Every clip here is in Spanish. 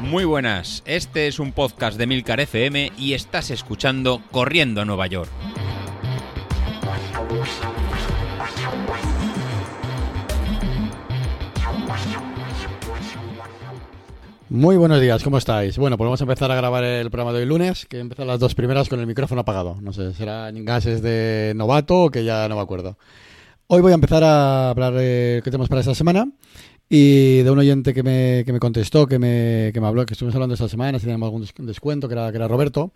Muy buenas, este es un podcast de Milcar FM y estás escuchando Corriendo a Nueva York. Muy buenos días, ¿cómo estáis? Bueno, pues vamos a empezar a grabar el programa de hoy lunes, que empezado las dos primeras con el micrófono apagado. No sé, será gases de novato o que ya no me acuerdo. Hoy voy a empezar a hablar de qué tenemos para esta semana y de un oyente que me, que me contestó, que me, que me habló, que estuvimos hablando esta semana, si teníamos algún descuento, que era, que era Roberto,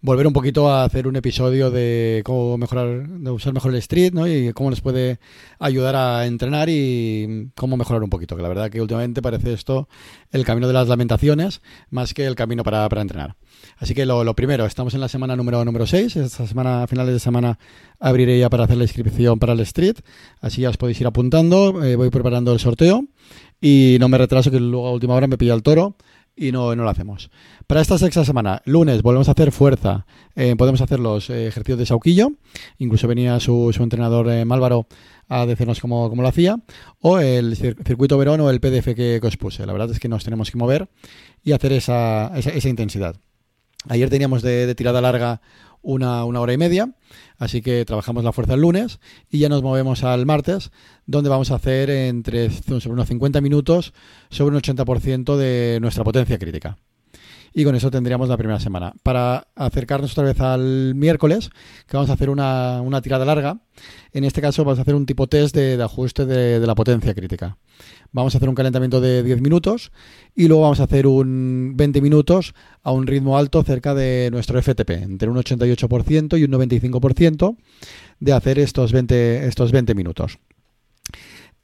volver un poquito a hacer un episodio de cómo mejorar, de usar mejor el street, ¿no? Y cómo les puede ayudar a entrenar y cómo mejorar un poquito. Que la verdad que últimamente parece esto el camino de las lamentaciones más que el camino para, para entrenar. Así que lo, lo, primero, estamos en la semana número, número 6. Esta semana, finales de semana, abriré ya para hacer la inscripción para el Street. Así ya os podéis ir apuntando. Eh, voy preparando el sorteo. Y no me retraso, que luego a última hora me pilla el toro y no, no lo hacemos. Para esta sexta semana, lunes, volvemos a hacer fuerza. Eh, podemos hacer los eh, ejercicios de Sauquillo. Incluso venía su, entrenador Málvaro a decirnos cómo, cómo, lo hacía. O el circuito Verón o el PDF que, que, os puse. La verdad es que nos tenemos que mover y hacer esa, esa, intensidad. Ayer teníamos de tirada larga una, una, hora y media, así que trabajamos la fuerza el lunes y ya nos movemos al martes, donde vamos a hacer entre unos 50 minutos sobre un 80% de nuestra potencia crítica. Y con eso tendríamos la primera semana. Para acercarnos otra vez al miércoles, que vamos a hacer una, una tirada larga, en este caso vamos a hacer un tipo test de, ajuste de, de la potencia crítica. Vamos a hacer un calentamiento de 10 minutos y luego vamos a hacer un 20 minutos a un ritmo alto cerca de nuestro FTP, entre un 88% y un 95% de hacer estos 20, estos 20 minutos.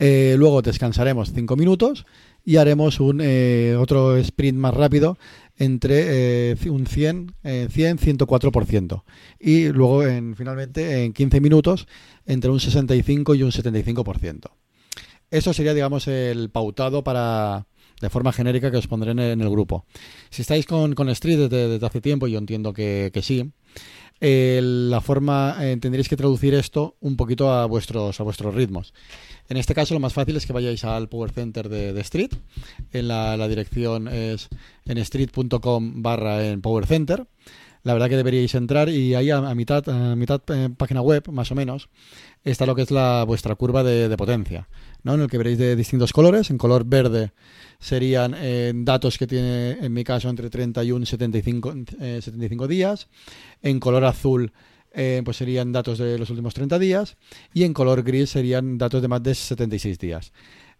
Eh, luego descansaremos 5 minutos y haremos un eh, otro sprint más rápido entre eh, un 100, eh, 100 104%. Y luego en, finalmente en 15 minutos entre un 65 y un 75%. Eso sería, digamos, el pautado para, de forma genérica que os pondré en el, grupo. Si estáis con, con Street desde, hace tiempo, yo entiendo que sí, eh, la forma, eh, tendréis que traducir esto un poquito a vuestros, a vuestros ritmos. En este caso, lo más fácil es que vayáis al Power Center de, Street. En la, la, dirección es en street.com barra en Power Center. La verdad que deberíais entrar y ahí a, mitad, a mitad eh, página web, más o menos, está lo que es la vuestra curva de, de potencia, ¿no? En el que veréis de distintos colores. En color verde serían eh, datos que tiene, en mi caso, entre 31 y 75, eh, 75 días. En color azul eh, pues serían datos de los últimos 30 días y en color gris serían datos de más de 76 días.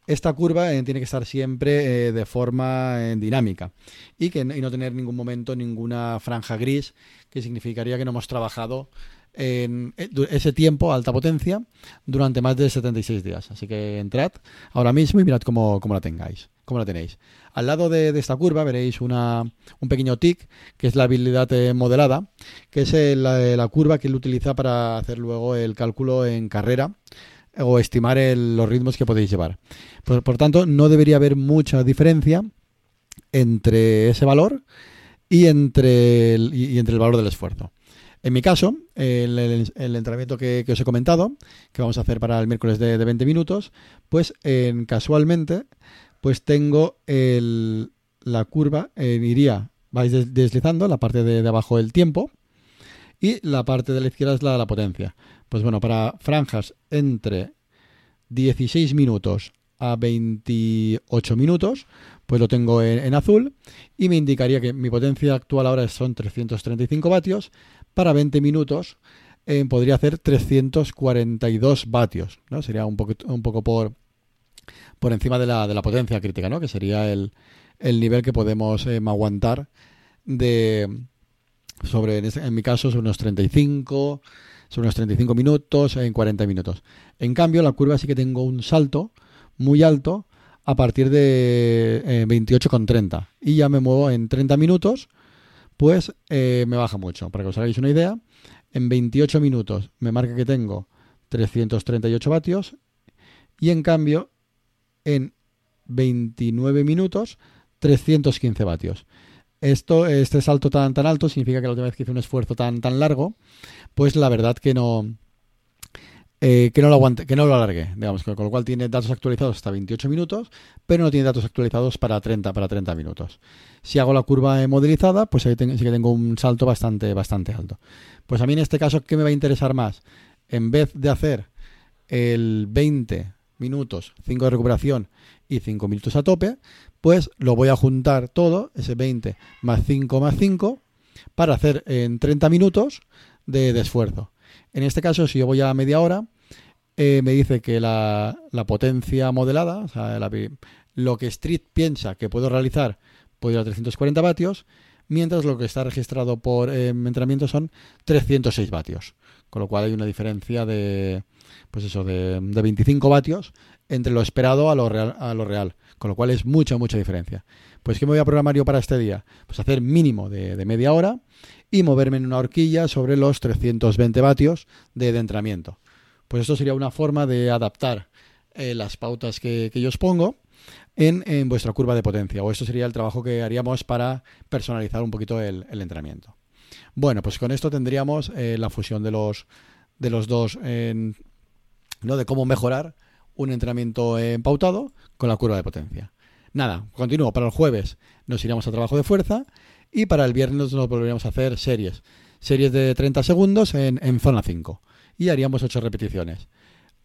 Esta curva eh, tiene que estar siempre eh, de forma eh, dinámica y, que, y no tener en ningún momento ninguna franja gris, que significaría que no hemos trabajado en ese tiempo a alta potencia durante más de 76 días. Así que entrad ahora mismo y mirad cómo, cómo la tengáis, cómo la tenéis. Al lado de, esta curva veréis una, un pequeño tic, que es la habilidad eh, modelada, que es eh, la, la, curva que él utiliza para hacer luego el cálculo en carrera o estimar los ritmos que podéis llevar. Por, por tanto, no debería haber mucha diferencia entre ese valor y entre el, y entre el valor del esfuerzo. En mi caso, el, entrenamiento que, os he comentado, que vamos a hacer para el miércoles de, de 20 minutos, pues en, casualmente, pues tengo el, la curva, eh, iría, vais deslizando la parte de, de, abajo del tiempo y la parte de la izquierda es la, la potencia. Pues bueno, para franjas entre 16 minutos a 28 minutos, pues lo tengo en, en, azul y me indicaría que mi potencia actual ahora son 335 vatios, para 20 minutos eh, podría hacer 342 vatios, ¿no? Sería un poco, un poco por, por encima de la, de la potencia crítica, ¿no? Que sería el, el nivel que podemos eh, aguantar de sobre en, mi caso sobre unos 35 sobre unos 35 minutos en 40 minutos en cambio la curva sí que tengo un salto muy alto a partir de eh, 28,30 y ya me muevo en 30 minutos pues eh, me baja mucho. Para que os hagáis una idea, en 28 minutos me marca que tengo 338 vatios y en cambio en 29 minutos 315 vatios. Esto, este salto tan, tan alto significa que la última vez que hice un esfuerzo tan, tan largo, pues la verdad que no, eh, que no lo aguante, que no lo alargue, digamos, con lo cual tiene datos actualizados hasta 28 minutos, pero no tiene datos actualizados para 30, para 30 minutos. Si hago la curva modelizada, pues ahí sí que tengo un salto bastante, bastante alto. Pues a mí en este caso, ¿qué me va a interesar más? En vez de hacer el 20 minutos, 5 de recuperación y 5 minutos a tope, pues lo voy a juntar todo, ese 20 más 5 más 5, para hacer en 30 minutos de, esfuerzo. En este caso, si yo voy a media hora, eh, me dice que la, potencia modelada, o sea, lo que Street piensa que puedo realizar, puedo ir a 340 vatios, mientras lo que está registrado por eh, entrenamiento son 306 vatios. Con lo cual hay una diferencia de, pues eso, de, 25 vatios entre lo esperado a lo, real, a lo real. Con lo cual es mucha, mucha diferencia. Pues ¿qué me voy a programar yo para este día? Pues hacer mínimo de, de media hora y moverme en una horquilla sobre los 320 vatios de, de entrenamiento. Pues esto sería una forma de adaptar eh, las pautas que, yo os pongo en, vuestra curva de potencia. O esto sería el trabajo que haríamos para personalizar un poquito el, entrenamiento. Bueno, pues con esto tendríamos eh, la fusión de los, de los dos, ¿no? de cómo mejorar un entrenamiento pautado con la curva de potencia. Nada, continúo. Para el jueves nos iremos a trabajo de fuerza y para el viernes nos volveríamos a hacer series. Series de 30 segundos en, en zona 5 y haríamos 8 repeticiones.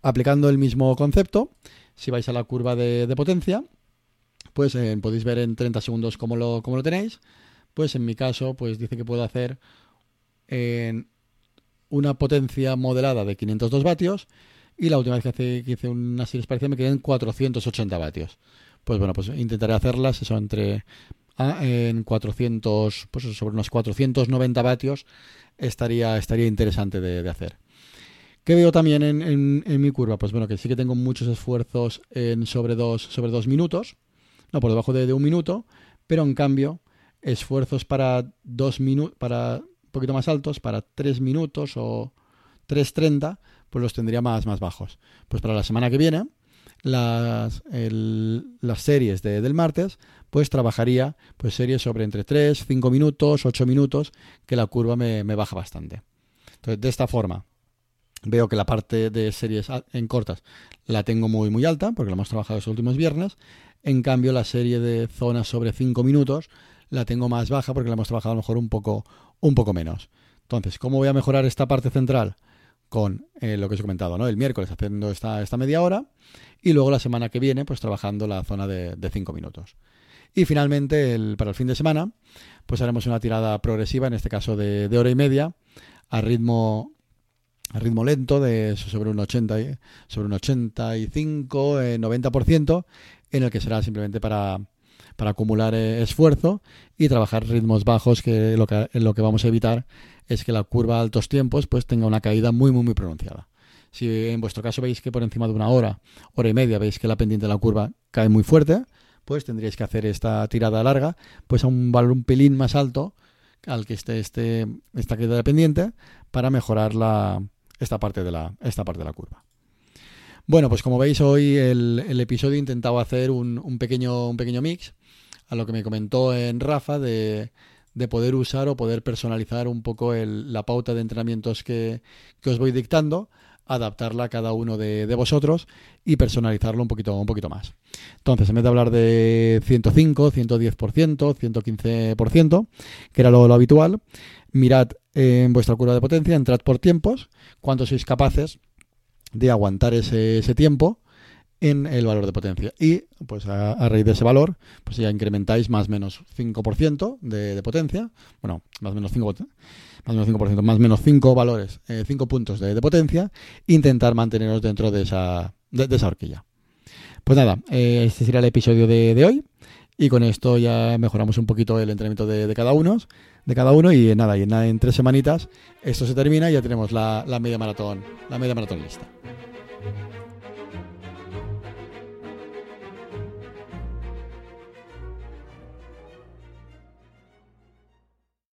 Aplicando el mismo concepto, si vais a la curva de, potencia, pues eh, podéis ver en 30 segundos cómo lo, lo tenéis. Pues en mi caso, pues dice que puedo hacer en una potencia modelada de 502 vatios y la última vez que, hice una serie parecida me quedé en 480 vatios. Pues bueno, pues intentaré hacerlas, eso entre ah, en 400, pues sobre unos 490 vatios estaría, estaría interesante de hacer. ¿Qué veo también en, mi curva? Pues bueno, que sí que tengo muchos esfuerzos en sobre dos, sobre dos minutos, no por debajo de, un minuto, pero en cambio esfuerzos para dos minutos, para un poquito más altos, para tres minutos o 3.30, pues los tendría más, más bajos. Pues para la semana que viene, las, las series del martes, pues trabajaría pues series sobre entre 3, 5 minutos, 8 minutos, que la curva me, me baja bastante. Entonces, de esta forma, Veo que la parte de series en cortas la tengo muy muy alta porque la hemos trabajado los últimos viernes. En cambio, la serie de zonas sobre 5 minutos la tengo más baja porque la hemos trabajado a lo mejor un poco, un poco menos. Entonces, ¿cómo voy a mejorar esta parte central? Con eh, lo que os he comentado, ¿no? El miércoles haciendo esta, esta media hora y luego la semana que viene, pues trabajando la zona de 5 minutos. Y finalmente, el, para el fin de semana, pues haremos una tirada progresiva, en este caso de, de hora y media, a ritmo a ritmo lento de sobre un 80 sobre un 85 90% eh, en el que será simplemente para, para acumular eh, esfuerzo y trabajar ritmos bajos que lo que lo que vamos a evitar es que la curva a altos tiempos pues tenga una caída muy muy muy pronunciada si en vuestro caso veis que por encima de una hora hora y media veis que la pendiente de la curva cae muy fuerte pues tendríais que hacer esta tirada larga pues a un valor un pelín más alto al que esté este, esta caída de pendiente para mejorar la, esta parte de la, esta parte de la curva. Bueno, pues como veis hoy el, episodio he intentado hacer un, un, pequeño, un pequeño mix a lo que me comentó en Rafa de, de poder usar o poder personalizar un poco el, la pauta de entrenamientos que, os voy dictando, adaptarla a cada uno de, vosotros y personalizarlo un poquito, un poquito más. Entonces, en vez de hablar de 105, 110%, 115%, que era lo, lo habitual, mirad en vuestra curva de potencia, entrad por tiempos, cuánto sois capaces de aguantar ese, tiempo en el valor de potencia. Y pues a, raíz de ese valor, pues ya incrementáis más o menos 5% de, de, potencia. Bueno, más o menos 5%, más menos 5%, más menos 5 valores, 5 eh, puntos de, potencia. Intentar manteneros dentro de esa, de, esa horquilla. Pues nada, eh, este será el episodio de hoy. Y con esto ya mejoramos un poquito el entrenamiento de, cada uno, de cada uno y nada, y en, en tres semanitas esto se termina y ya tenemos la, la media maratón, la media maratón lista.